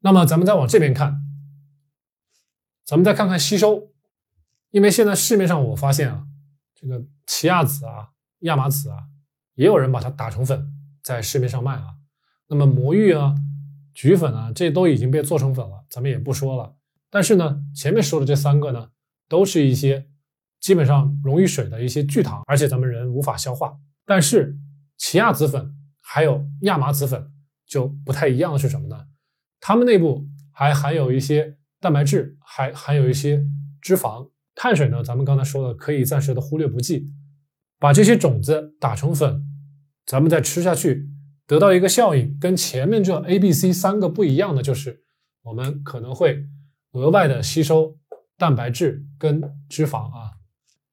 那么咱们再往这边看，咱们再看看吸收，因为现在市面上我发现啊，这个奇亚籽啊、亚麻籽啊，也有人把它打成粉在市面上卖啊。那么魔芋啊、菊粉啊，这都已经被做成粉了，咱们也不说了。但是呢，前面说的这三个呢，都是一些基本上溶于水的一些聚糖，而且咱们人无法消化。但是奇亚籽粉还有亚麻籽粉就不太一样的是什么呢？它们内部还含有一些蛋白质，还含有一些脂肪、碳水呢。咱们刚才说了可以暂时的忽略不计。把这些种子打成粉，咱们再吃下去。得到一个效应，跟前面这 A、B、C 三个不一样的就是，我们可能会额外的吸收蛋白质跟脂肪啊。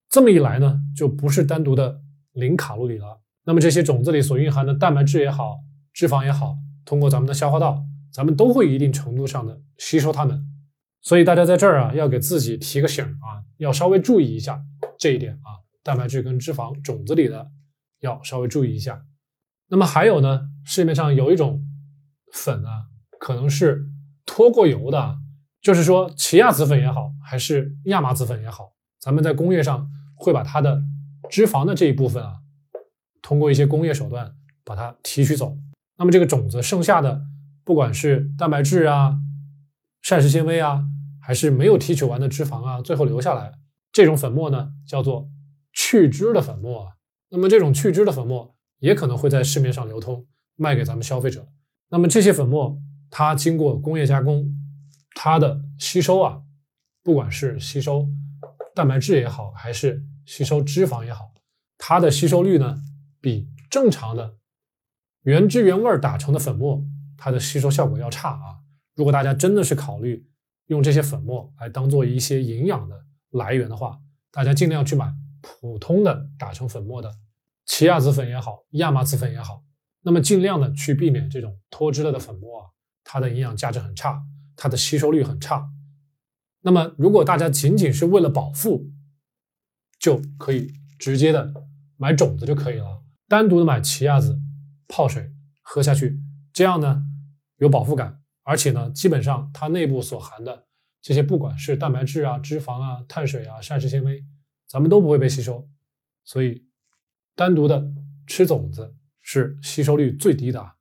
这么一来呢，就不是单独的零卡路里了。那么这些种子里所蕴含的蛋白质也好，脂肪也好，通过咱们的消化道，咱们都会一定程度上的吸收它们。所以大家在这儿啊，要给自己提个醒啊，要稍微注意一下这一点啊，蛋白质跟脂肪种子里的要稍微注意一下。那么还有呢，市面上有一种粉啊，可能是脱过油的，就是说奇亚籽粉也好，还是亚麻籽粉也好，咱们在工业上会把它的脂肪的这一部分啊，通过一些工业手段把它提取走。那么这个种子剩下的，不管是蛋白质啊、膳食纤维啊，还是没有提取完的脂肪啊，最后留下来这种粉末呢，叫做去脂的粉末啊。那么这种去脂的粉末。也可能会在市面上流通，卖给咱们消费者。那么这些粉末，它经过工业加工，它的吸收啊，不管是吸收蛋白质也好，还是吸收脂肪也好，它的吸收率呢，比正常的原汁原味打成的粉末，它的吸收效果要差啊。如果大家真的是考虑用这些粉末来当做一些营养的来源的话，大家尽量去买普通的打成粉末的。奇亚籽粉也好，亚麻籽粉也好，那么尽量的去避免这种脱脂了的粉末啊，它的营养价值很差，它的吸收率很差。那么如果大家仅仅是为了饱腹，就可以直接的买种子就可以了，单独的买奇亚籽泡水喝下去，这样呢有饱腹感，而且呢基本上它内部所含的这些不管是蛋白质啊、脂肪啊、碳水啊、膳食纤维，咱们都不会被吸收，所以。单独的吃种子是吸收率最低的啊。